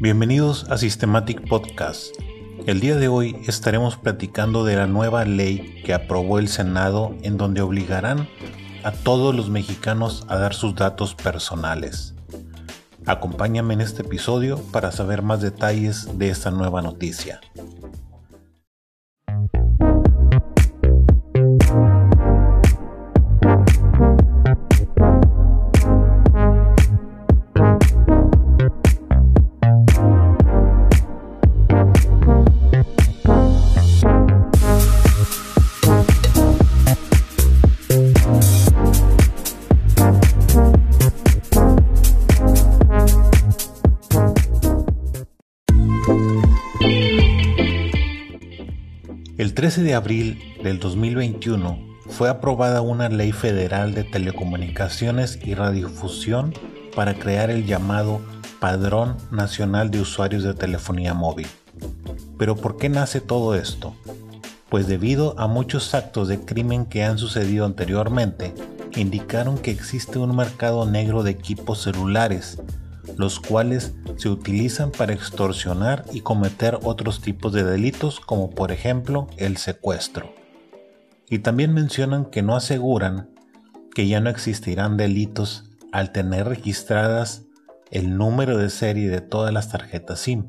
Bienvenidos a Systematic Podcast. El día de hoy estaremos platicando de la nueva ley que aprobó el Senado en donde obligarán a todos los mexicanos a dar sus datos personales. Acompáñame en este episodio para saber más detalles de esta nueva noticia. El 13 de abril del 2021 fue aprobada una ley federal de telecomunicaciones y radiofusión para crear el llamado Padrón Nacional de Usuarios de Telefonía Móvil. Pero ¿por qué nace todo esto? Pues debido a muchos actos de crimen que han sucedido anteriormente, indicaron que existe un mercado negro de equipos celulares los cuales se utilizan para extorsionar y cometer otros tipos de delitos como por ejemplo el secuestro. Y también mencionan que no aseguran que ya no existirán delitos al tener registradas el número de serie de todas las tarjetas SIM,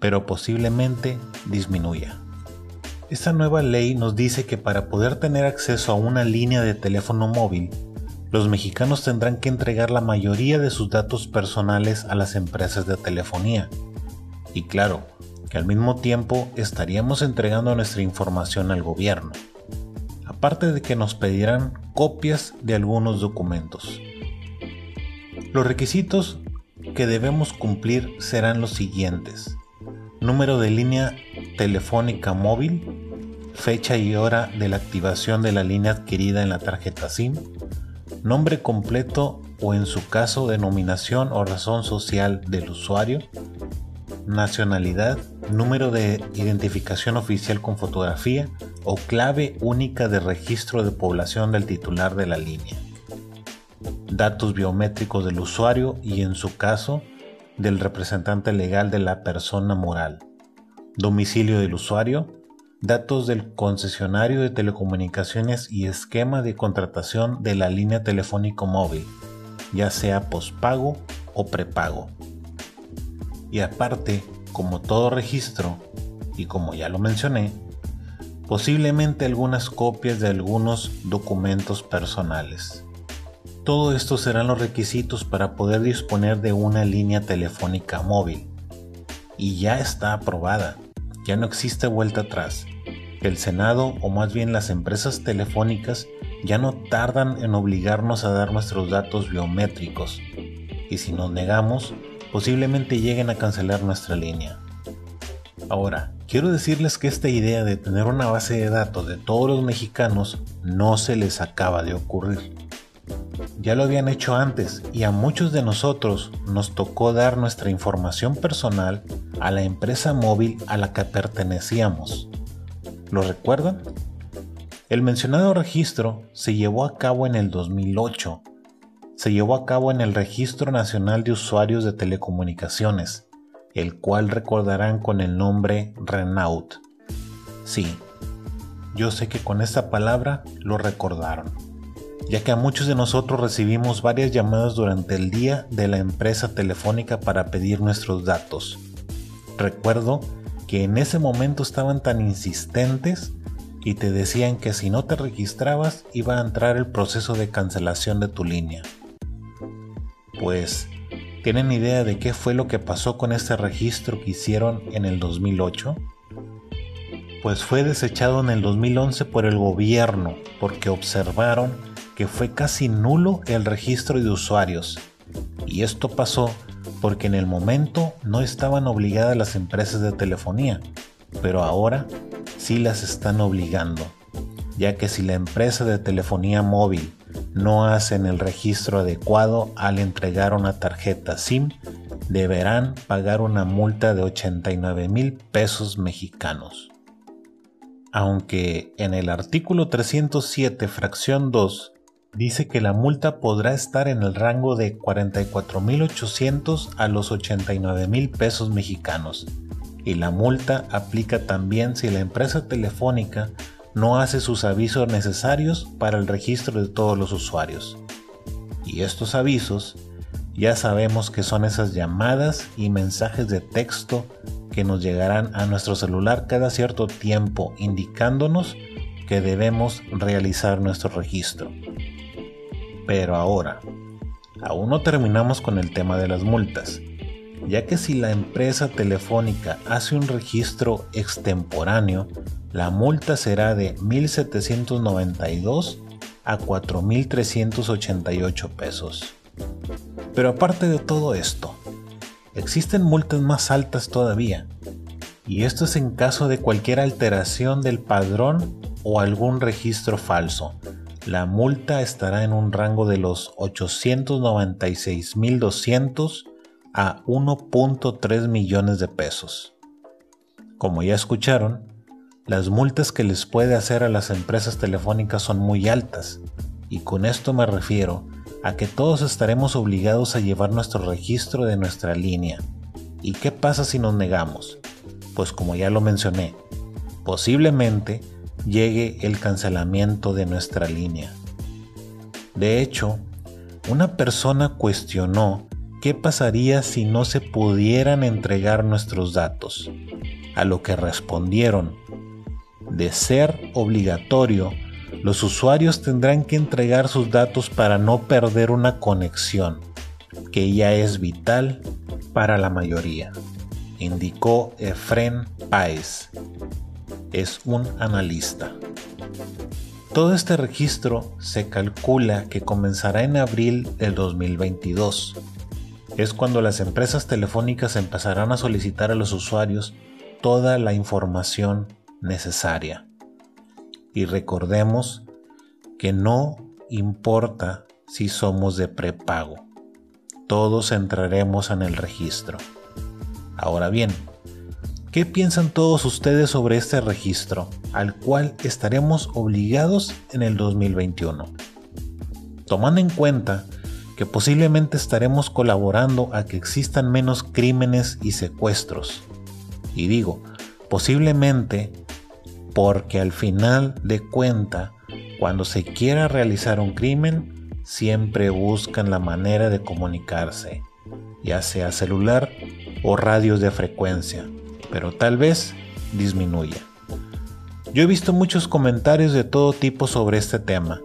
pero posiblemente disminuya. Esta nueva ley nos dice que para poder tener acceso a una línea de teléfono móvil los mexicanos tendrán que entregar la mayoría de sus datos personales a las empresas de telefonía. Y claro, que al mismo tiempo estaríamos entregando nuestra información al gobierno. Aparte de que nos pedirán copias de algunos documentos. Los requisitos que debemos cumplir serán los siguientes. Número de línea telefónica móvil, fecha y hora de la activación de la línea adquirida en la tarjeta SIM, nombre completo o en su caso denominación o razón social del usuario, nacionalidad, número de identificación oficial con fotografía o clave única de registro de población del titular de la línea, datos biométricos del usuario y en su caso del representante legal de la persona moral, domicilio del usuario, datos del concesionario de telecomunicaciones y esquema de contratación de la línea telefónico móvil, ya sea pospago o prepago. Y aparte, como todo registro, y como ya lo mencioné, posiblemente algunas copias de algunos documentos personales. Todo esto serán los requisitos para poder disponer de una línea telefónica móvil. Y ya está aprobada, ya no existe vuelta atrás el Senado o más bien las empresas telefónicas ya no tardan en obligarnos a dar nuestros datos biométricos y si nos negamos posiblemente lleguen a cancelar nuestra línea. Ahora, quiero decirles que esta idea de tener una base de datos de todos los mexicanos no se les acaba de ocurrir. Ya lo habían hecho antes y a muchos de nosotros nos tocó dar nuestra información personal a la empresa móvil a la que pertenecíamos. ¿Lo recuerdan? El mencionado registro se llevó a cabo en el 2008. Se llevó a cabo en el Registro Nacional de Usuarios de Telecomunicaciones, el cual recordarán con el nombre Renault. Sí, yo sé que con esta palabra lo recordaron, ya que a muchos de nosotros recibimos varias llamadas durante el día de la empresa telefónica para pedir nuestros datos. Recuerdo que en ese momento estaban tan insistentes y te decían que si no te registrabas iba a entrar el proceso de cancelación de tu línea. Pues, ¿tienen idea de qué fue lo que pasó con este registro que hicieron en el 2008? Pues fue desechado en el 2011 por el gobierno porque observaron que fue casi nulo el registro de usuarios. Y esto pasó porque en el momento no estaban obligadas las empresas de telefonía, pero ahora sí las están obligando, ya que si la empresa de telefonía móvil no hacen el registro adecuado al entregar una tarjeta SIM, deberán pagar una multa de 89 mil pesos mexicanos. Aunque en el artículo 307, fracción 2, dice que la multa podrá estar en el rango de 44.800 a los 89.000 pesos mexicanos. Y la multa aplica también si la empresa telefónica no hace sus avisos necesarios para el registro de todos los usuarios. Y estos avisos ya sabemos que son esas llamadas y mensajes de texto que nos llegarán a nuestro celular cada cierto tiempo indicándonos que debemos realizar nuestro registro. Pero ahora, aún no terminamos con el tema de las multas, ya que si la empresa telefónica hace un registro extemporáneo, la multa será de 1.792 a 4.388 pesos. Pero aparte de todo esto, existen multas más altas todavía, y esto es en caso de cualquier alteración del padrón o algún registro falso, la multa estará en un rango de los 896.200 a 1.3 millones de pesos. Como ya escucharon, las multas que les puede hacer a las empresas telefónicas son muy altas, y con esto me refiero a que todos estaremos obligados a llevar nuestro registro de nuestra línea. ¿Y qué pasa si nos negamos? Pues como ya lo mencioné, posiblemente llegue el cancelamiento de nuestra línea. De hecho, una persona cuestionó qué pasaría si no se pudieran entregar nuestros datos, a lo que respondieron, de ser obligatorio, los usuarios tendrán que entregar sus datos para no perder una conexión, que ya es vital para la mayoría, indicó Efren Paez, es un analista. Todo este registro se calcula que comenzará en abril del 2022. Es cuando las empresas telefónicas empezarán a solicitar a los usuarios toda la información necesaria. Y recordemos que no importa si somos de prepago, todos entraremos en el registro. Ahora bien, ¿Qué piensan todos ustedes sobre este registro, al cual estaremos obligados en el 2021? Tomando en cuenta que posiblemente estaremos colaborando a que existan menos crímenes y secuestros. Y digo, posiblemente porque al final de cuenta, cuando se quiera realizar un crimen, siempre buscan la manera de comunicarse, ya sea celular o radios de frecuencia pero tal vez disminuya. Yo he visto muchos comentarios de todo tipo sobre este tema,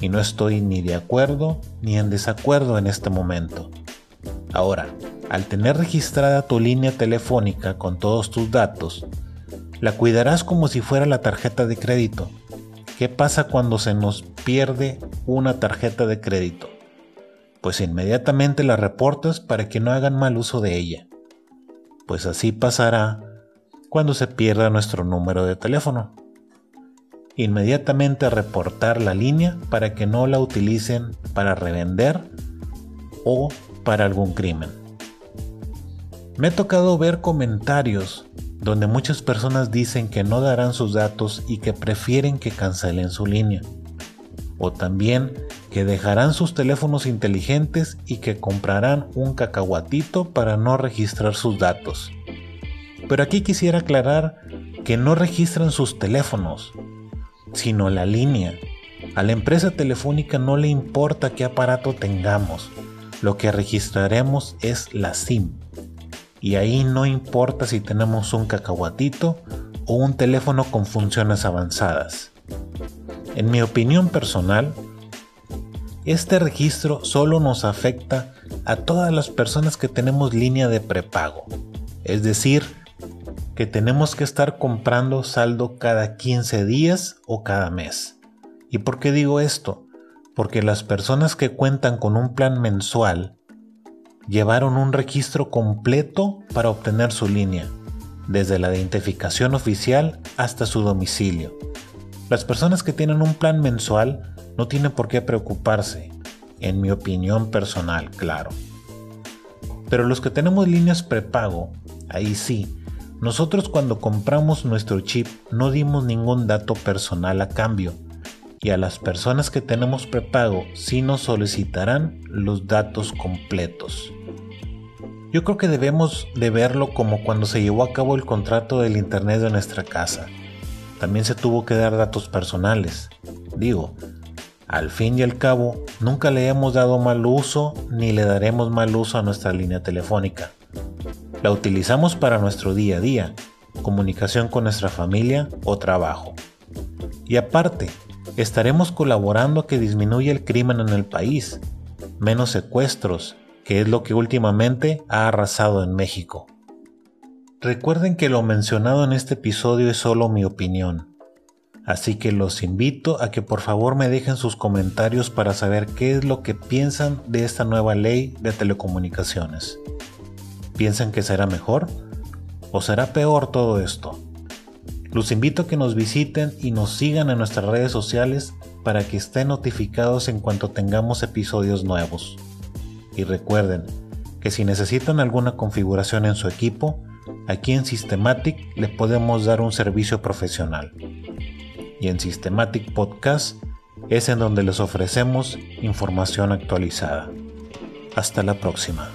y no estoy ni de acuerdo ni en desacuerdo en este momento. Ahora, al tener registrada tu línea telefónica con todos tus datos, la cuidarás como si fuera la tarjeta de crédito. ¿Qué pasa cuando se nos pierde una tarjeta de crédito? Pues inmediatamente la reportas para que no hagan mal uso de ella pues así pasará cuando se pierda nuestro número de teléfono. Inmediatamente reportar la línea para que no la utilicen para revender o para algún crimen. Me ha tocado ver comentarios donde muchas personas dicen que no darán sus datos y que prefieren que cancelen su línea. O también que dejarán sus teléfonos inteligentes y que comprarán un cacahuatito para no registrar sus datos. Pero aquí quisiera aclarar que no registran sus teléfonos, sino la línea. A la empresa telefónica no le importa qué aparato tengamos, lo que registraremos es la SIM. Y ahí no importa si tenemos un cacahuatito o un teléfono con funciones avanzadas. En mi opinión personal, este registro solo nos afecta a todas las personas que tenemos línea de prepago, es decir, que tenemos que estar comprando saldo cada 15 días o cada mes. ¿Y por qué digo esto? Porque las personas que cuentan con un plan mensual llevaron un registro completo para obtener su línea, desde la identificación oficial hasta su domicilio. Las personas que tienen un plan mensual no tiene por qué preocuparse, en mi opinión personal, claro. Pero los que tenemos líneas prepago, ahí sí, nosotros cuando compramos nuestro chip no dimos ningún dato personal a cambio, y a las personas que tenemos prepago sí nos solicitarán los datos completos. Yo creo que debemos de verlo como cuando se llevó a cabo el contrato del Internet de nuestra casa. También se tuvo que dar datos personales. Digo, al fin y al cabo, nunca le hemos dado mal uso ni le daremos mal uso a nuestra línea telefónica. La utilizamos para nuestro día a día, comunicación con nuestra familia o trabajo. Y aparte, estaremos colaborando a que disminuya el crimen en el país, menos secuestros, que es lo que últimamente ha arrasado en México. Recuerden que lo mencionado en este episodio es solo mi opinión Así que los invito a que por favor me dejen sus comentarios para saber qué es lo que piensan de esta nueva ley de telecomunicaciones. ¿Piensan que será mejor? ¿O será peor todo esto? Los invito a que nos visiten y nos sigan en nuestras redes sociales para que estén notificados en cuanto tengamos episodios nuevos. Y recuerden que si necesitan alguna configuración en su equipo, aquí en Systematic les podemos dar un servicio profesional y en Systematic Podcast es en donde les ofrecemos información actualizada. Hasta la próxima.